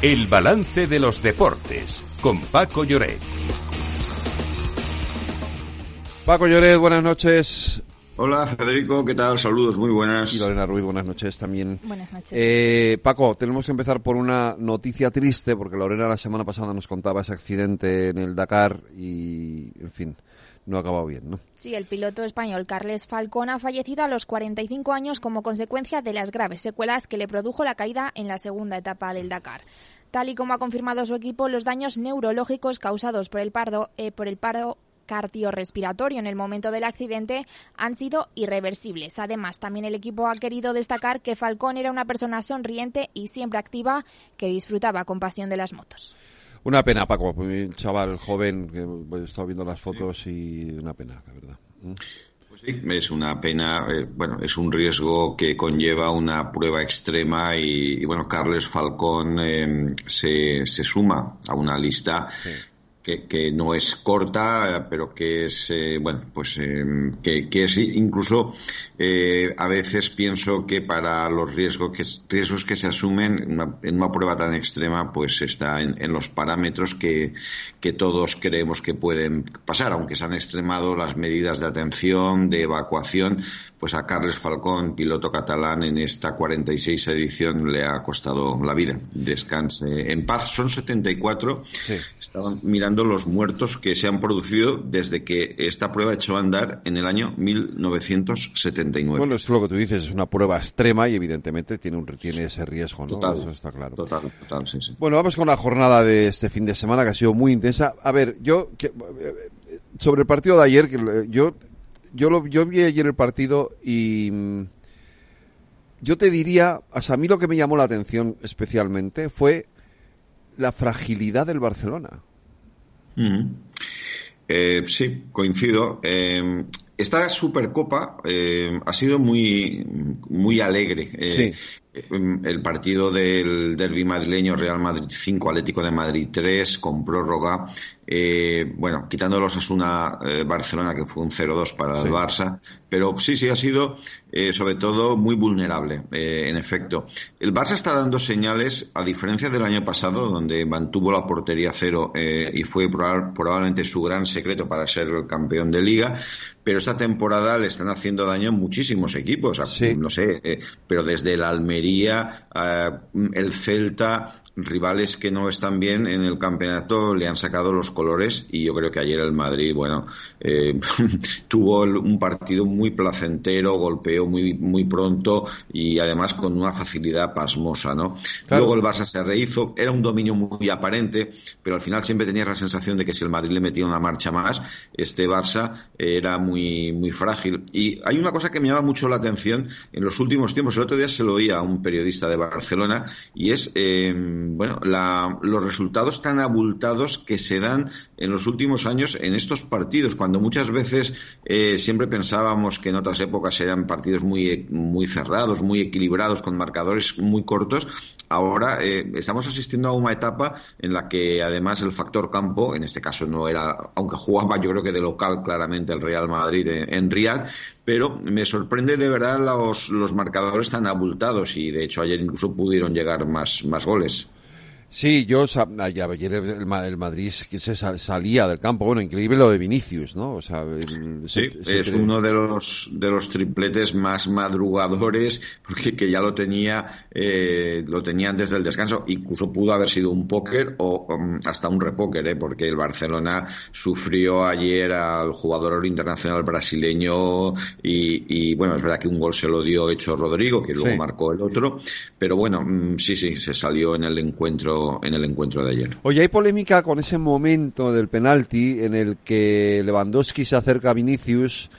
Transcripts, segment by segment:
El balance de los deportes con Paco Lloret. Paco Lloret, buenas noches. Hola Federico, ¿qué tal? Saludos, muy buenas. Y Lorena Ruiz, buenas noches también. Buenas noches. Eh, Paco, tenemos que empezar por una noticia triste, porque Lorena la semana pasada nos contaba ese accidente en el Dakar y, en fin, no ha acabado bien, ¿no? Sí, el piloto español Carles Falcón ha fallecido a los 45 años como consecuencia de las graves secuelas que le produjo la caída en la segunda etapa del Dakar. Tal y como ha confirmado su equipo, los daños neurológicos causados por el, pardo, eh, por el paro cardiorrespiratorio en el momento del accidente han sido irreversibles. Además, también el equipo ha querido destacar que Falcón era una persona sonriente y siempre activa que disfrutaba con pasión de las motos. Una pena, Paco, un chaval joven que he estado viendo las fotos y una pena, la verdad. ¿Mm? Pues sí, es una pena, eh, bueno, es un riesgo que conlleva una prueba extrema y, y bueno, Carles Falcón eh, se, se, suma a una lista sí que, no es corta, pero que es, eh, bueno, pues eh, que, que, es incluso eh, a veces pienso que para los riesgos que, riesgos que se asumen en una, prueba tan extrema, pues está en, en, los parámetros que, que todos creemos que pueden pasar, aunque se han extremado las medidas de atención, de evacuación, pues a Carles Falcón, piloto catalán, en esta 46 edición le ha costado la vida. Descanse en paz. Son 74. Sí. Estaban mirando los muertos que se han producido desde que esta prueba echó a andar en el año 1979. Bueno, es lo que tú dices, es una prueba extrema y evidentemente tiene, un, tiene ese riesgo, ¿no? Total, Eso está claro. Total, total, sí, sí. Bueno, vamos con la jornada de este fin de semana que ha sido muy intensa. A ver, yo, que, sobre el partido de ayer, que yo yo, lo, yo vi ayer el partido y mm, yo te diría, o sea, a mí lo que me llamó la atención especialmente fue la fragilidad del Barcelona. Eh, sí, coincido. Eh, esta Supercopa eh, ha sido muy, muy alegre. Sí. El partido del derby madrileño Real Madrid 5, Atlético de Madrid 3, con prórroga. Eh, bueno, quitando los Asuna eh, Barcelona, que fue un 0-2 para Sí. el Barça. Pero sí, sí, ha sido eh, sobre todo muy vulnerable, eh, en efecto. El Barça está dando señales, a diferencia del año pasado, donde mantuvo la portería cero eh, y fue proba- probablemente su gran secreto para ser el campeón de liga. Pero esta temporada le están haciendo daño muchísimos equipos. Sí. No sé, pero desde el Almería, eh, el Celta, rivales que no están bien en el campeonato le han sacado los colores y yo creo que ayer el Madrid, bueno, eh, tuvo un partido muy placentero, golpeó muy, muy pronto y además con una facilidad pasmosa, ¿no? Claro. Luego el Barça se rehizo, era un dominio muy aparente, pero al final siempre tenías la sensación de que si el Madrid le metía una marcha más, este Barça era muy, muy frágil. Y hay una cosa que me llama mucho la atención en los últimos tiempos. El otro día se lo oía a un periodista de Barcelona y es, eh, bueno, la- los resultados tan abultados que se dan en los últimos años en estos partidos, cuando muchas veces eh, siempre pensábamos que en otras épocas eran partidos muy, muy cerrados, muy equilibrados, con marcadores muy cortos. Ahora eh, estamos asistiendo a una etapa en la que además el factor campo, en este caso no era, aunque jugaba yo creo que de local claramente el Real Madrid en, en pero me sorprende de verdad los, los marcadores tan abultados y de hecho ayer incluso pudieron llegar más, más goles. Sí, yo ayer el, el Madrid que se sal- salía del campo, bueno, increíble lo de Vinicius, ¿no? O sea, el- Sí, se- es se- uno de los de los tripletes más madrugadores porque que ya lo tenía eh, lo tenían desde el descanso incluso pudo haber sido un póker o um, hasta un repóker ¿eh? porque el Barcelona sufrió ayer al jugador internacional brasileño y, y, bueno es verdad que un gol se lo dio hecho Rodrigo que luego Sí. marcó el otro pero bueno mm, sí sí se salió en el encuentro en el encuentro de ayer. Oye, hay polémica con ese momento del penalti en el que Lewandowski se acerca a Vinicius,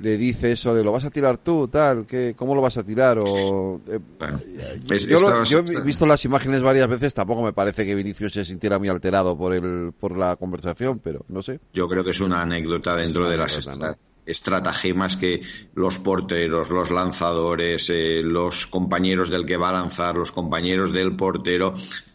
le dice eso de lo vas a tirar tú, tal, que cómo lo vas a tirar o eh, Bueno, yo, es- yo lo- esta- yo he visto las imágenes varias veces, tampoco me parece que Vinicius se sintiera muy alterado por el por la conversación, pero no sé. Yo creo que es una anécdota dentro una de las anécdota, estratagemas que los porteros, los lanzadores, eh, los compañeros del que va a lanzar, los compañeros del portero,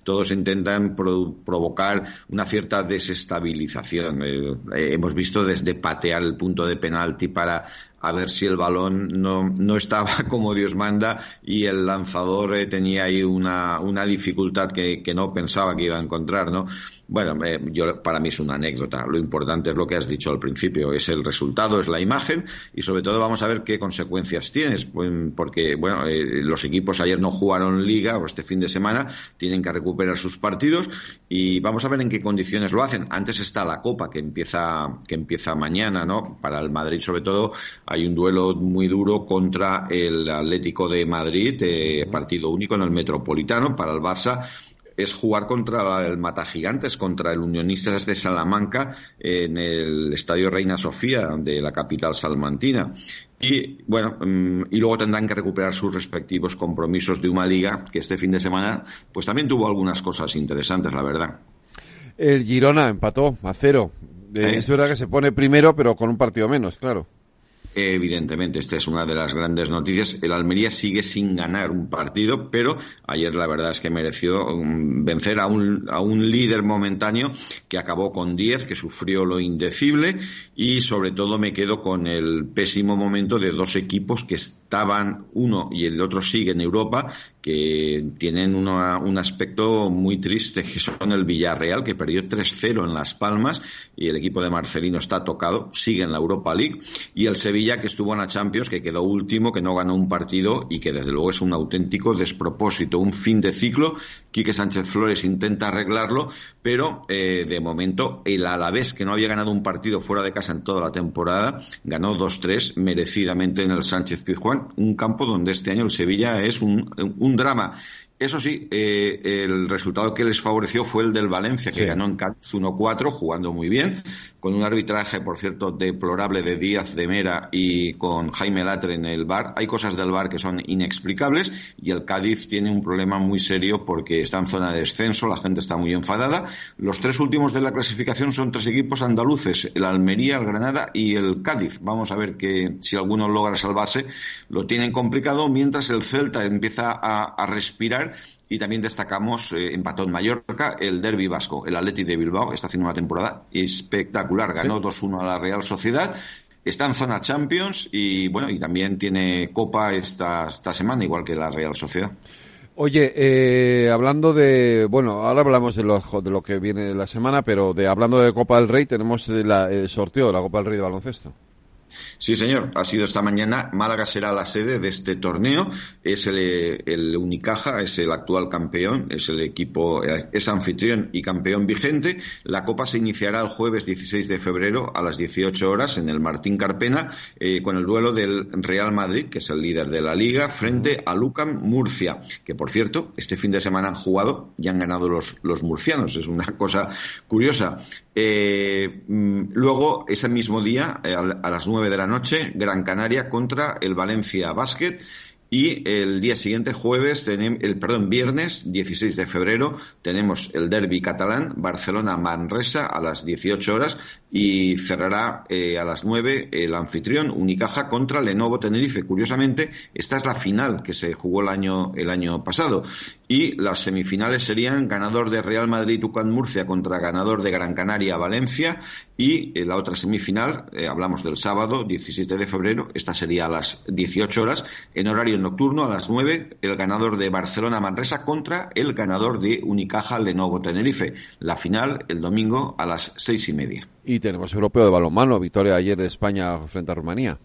todos intentan pro- provocar una cierta desestabilización. Eh, eh, hemos visto desde patear el punto de penalti para a ver si el balón no, no estaba como Dios manda y el lanzador eh, tenía ahí una, una dificultad que, que, no pensaba que iba a encontrar, ¿no? Bueno, eh, yo, para mí es una anécdota. Lo importante es lo que has dicho al principio, es el resultado, es la imagen y sobre todo vamos a ver qué consecuencias tienes, porque bueno, eh, los equipos ayer no jugaron liga o este fin de semana tienen que recuperar sus partidos y vamos a ver en qué condiciones lo hacen. Antes está la Copa que empieza que empieza mañana, ¿no? Para el Madrid sobre todo hay un duelo muy duro contra el Atlético de Madrid, eh, partido único en el Metropolitano para el Barça es jugar contra el Mata Gigantes, contra el Unionistas de Salamanca en el Estadio Reina Sofía de la capital salmantina. Y bueno, mm, y luego tendrán que recuperar sus respectivos compromisos de una liga que este fin de semana pues también tuvo algunas cosas interesantes, la verdad. El Girona empató a cero. Eh, es verdad que se pone primero, pero con un partido menos, claro. Evidentemente, esta es una de las grandes noticias. El Almería sigue sin ganar un partido, pero ayer la verdad es que mereció um, vencer a un, a un líder momentáneo que acabó con 10, que sufrió lo indecible y sobre todo me quedo con el pésimo momento de dos equipos que estaban, uno y el otro sigue en Europa, que tienen un aspecto muy triste, que son el Villarreal, que perdió 3-0 en Las Palmas y el equipo de Marcelino está tocado, sigue en la Europa League, y el Sevilla, que estuvo en la Champions, que quedó último, que no ganó un partido y que desde luego es un auténtico despropósito, un fin de ciclo. Quique Sánchez Flores intenta arreglarlo, pero eh, de momento el Alavés, que no había ganado un partido fuera de casa en toda la temporada, ganó 2-3 merecidamente en el Sánchez Pizjuán, un campo donde este año el Sevilla es un un drama. Eso sí, eh, el resultado que les favoreció fue el del Valencia, que ganó en Cádiz 1-4, jugando muy bien, con un arbitraje, por cierto, deplorable de Díaz de Mera y con Jaime Latre en el bar. Hay cosas del bar que son inexplicables y el Cádiz tiene un problema muy serio porque está en zona de descenso, la gente está muy enfadada. Los tres últimos de la clasificación son tres equipos andaluces, el Almería, el Granada y el Cádiz. Vamos a ver que si alguno logra salvarse, lo tienen complicado, mientras el Celta empieza a respirar y también destacamos, eh, empató en Mallorca, el Derby Vasco. El Atleti de Bilbao está haciendo una temporada espectacular. Ganó 2-1 a la Real Sociedad. Está en zona Champions y bueno, y también tiene Copa esta, esta semana, igual que la Real Sociedad. Oye, eh, hablando de, bueno, ahora hablamos de lo, de lo que viene la semana, pero de hablando de Copa del Rey, tenemos el sorteo de la Copa del Rey de baloncesto. Sí, señor. Ha sido esta mañana. Málaga será la sede de este torneo. Es el, Unicaja, es el actual campeón, es el equipo, es anfitrión y campeón vigente. La Copa se iniciará el jueves 16 de febrero a las 18 horas en el Martín Carpena eh, con el duelo del Real Madrid, que es el líder de la liga, frente a Lucan Murcia, que por cierto, este fin de semana han jugado y han ganado los, los murcianos. Es una cosa curiosa. Eh, mm, luego, ese mismo día, eh, a las 9 de la noche, Gran Canaria contra el Valencia Basket. Y el día siguiente, jueves, el, perdón, viernes 16 de febrero, tenemos el derby catalán, Barcelona-Manresa a las 18 horas y cerrará eh, a las 9 el anfitrión Unicaja contra Lenovo Tenerife. Curiosamente, esta es la final que se jugó el año, el año pasado. Y las semifinales serían ganador de Real Madrid Ucán Murcia contra ganador de Gran Canaria Valencia y eh, la otra semifinal, eh, hablamos del sábado 17 de febrero, esta sería a las 18 horas, en horario nocturno a las 9, el ganador de Barcelona Manresa contra el ganador de Unicaja Lenovo Tenerife. La final el domingo a las seis y media. Y tenemos europeo de balonmano, victoria ayer de España frente a Rumanía.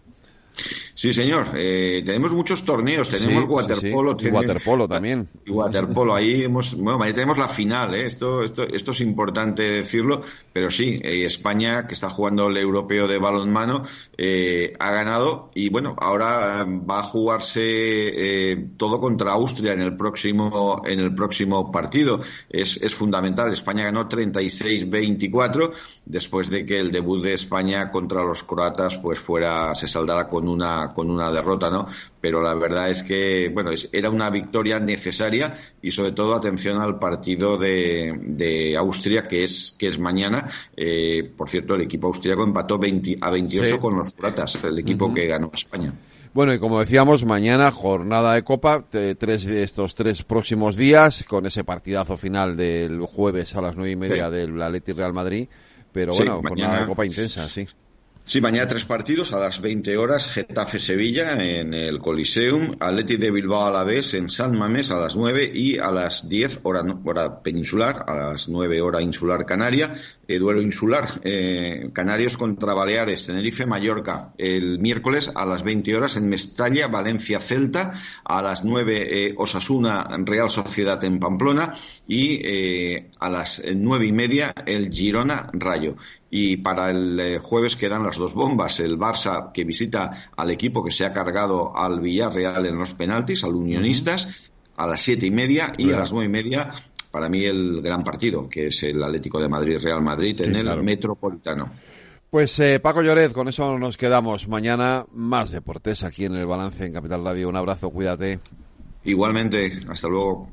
Sí, señor. Eh, tenemos muchos torneos. Tenemos waterpolo. Y waterpolo también. Y waterpolo. Ahí hemos, bueno, ahí tenemos la final. ¿eh? Esto, esto, esto es importante decirlo. Pero sí, eh, España, que está jugando el europeo de balonmano, eh, ha ganado. Y bueno, ahora va a jugarse todo contra Austria en el próximo, en el próximo partido. Es, es fundamental. España ganó 36-24 después de que el debut de España contra los croatas pues fuera, se saldara con una, con una derrota, ¿no? Pero la verdad es que, bueno, era una victoria necesaria y sobre todo atención al partido de, de Austria que es, que es mañana. Eh, por cierto, el equipo austríaco empató 20, a 28 con los croatas, el equipo que ganó España. Bueno, y como decíamos, mañana jornada de Copa, tres, estos tres próximos días, con ese partidazo final del jueves a las nueve y media del Atleti Real Madrid. Pero bueno, jornada de Copa intensa, sí. Sí, mañana tres partidos a las 20 horas, Getafe-Sevilla en el Coliseum, Atleti de Bilbao a la vez en San Mamés a las 9 y a las 10 hora, hora peninsular, a las 9 hora insular canaria, eh, duelo insular, eh, Canarios contra Baleares, Tenerife, Mallorca, el miércoles a las 20 horas en Mestalla, Valencia, Celta, a las 9 eh, Osasuna, Real Sociedad en Pamplona y a las 9 y media el Girona, Rayo. Y para el eh, jueves quedan las dos bombas. El Barça que visita al equipo que se ha cargado al Villarreal en los penaltis, al Unionistas, a las siete y media y a las nueve y media para mí el gran partido, que es el Atlético de Madrid-Real Madrid en el Metropolitano. Pues eh, Paco Lloret, con eso nos quedamos. Mañana más deportes aquí en el Balance en Capital Radio. Un abrazo, cuídate. Igualmente, hasta luego.